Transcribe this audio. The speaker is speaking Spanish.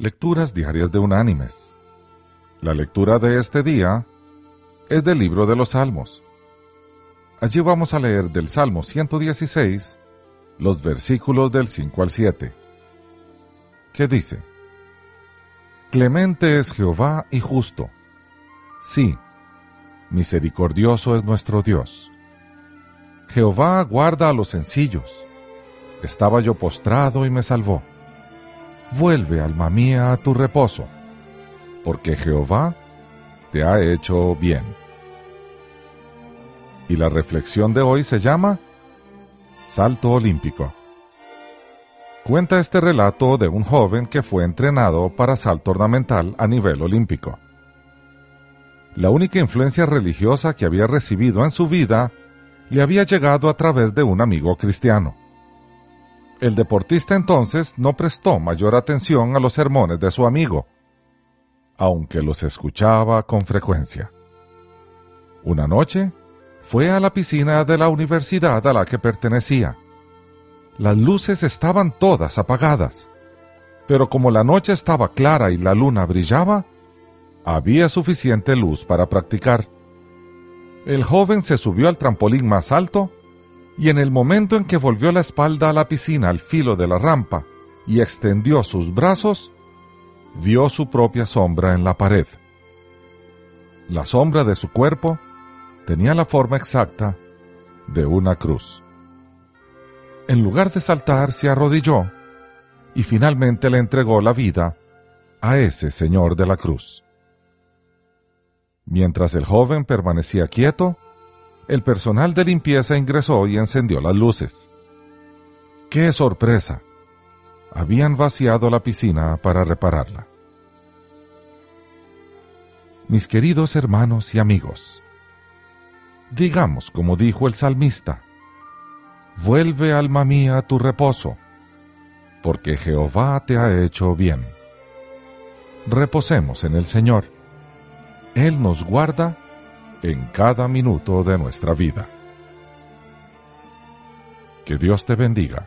Lecturas Diarias de Unánimes. La lectura de este día es del libro de los Salmos. Allí vamos a leer del Salmo 116 los versículos del 5 al 7. ¿Qué dice? Clemente es Jehová y justo. Sí, misericordioso es nuestro Dios. Jehová guarda a los sencillos. Estaba yo postrado y me salvó vuelve, alma mía, a tu reposo, porque Jehová te ha hecho bien. Y la reflexión de hoy se llama Salto Olímpico. Cuenta este relato de un joven que fue entrenado para salto ornamental a nivel olímpico. La única influencia religiosa que había recibido en su vida le había llegado a través de un amigo cristiano. El deportista entonces no prestó mayor atención a los sermones de su amigo, aunque los escuchaba con frecuencia. Una noche fue a la piscina de la universidad a la que pertenecía. Las luces estaban todas apagadas, pero como la noche estaba clara y la luna brillaba, había suficiente luz para practicar. El joven se subió al trampolín más alto y en el momento en que volvió la espalda a la piscina al filo de la rampa y extendió sus brazos, vio su propia sombra en la pared. La sombra de su cuerpo tenía la forma exacta de una cruz. En lugar de saltar, se arrodilló y finalmente le entregó la vida a ese Señor de la cruz. Mientras el joven permanecía quieto, el personal de limpieza ingresó y encendió las luces. ¡Qué sorpresa! Habían vaciado la piscina para repararla. Mis queridos hermanos y amigos, digamos como dijo el salmista, vuelve alma mía a tu reposo, porque Jehová te ha hecho bien. Reposemos en el Señor. Él nos guarda en cada minuto de nuestra vida. Que Dios te bendiga.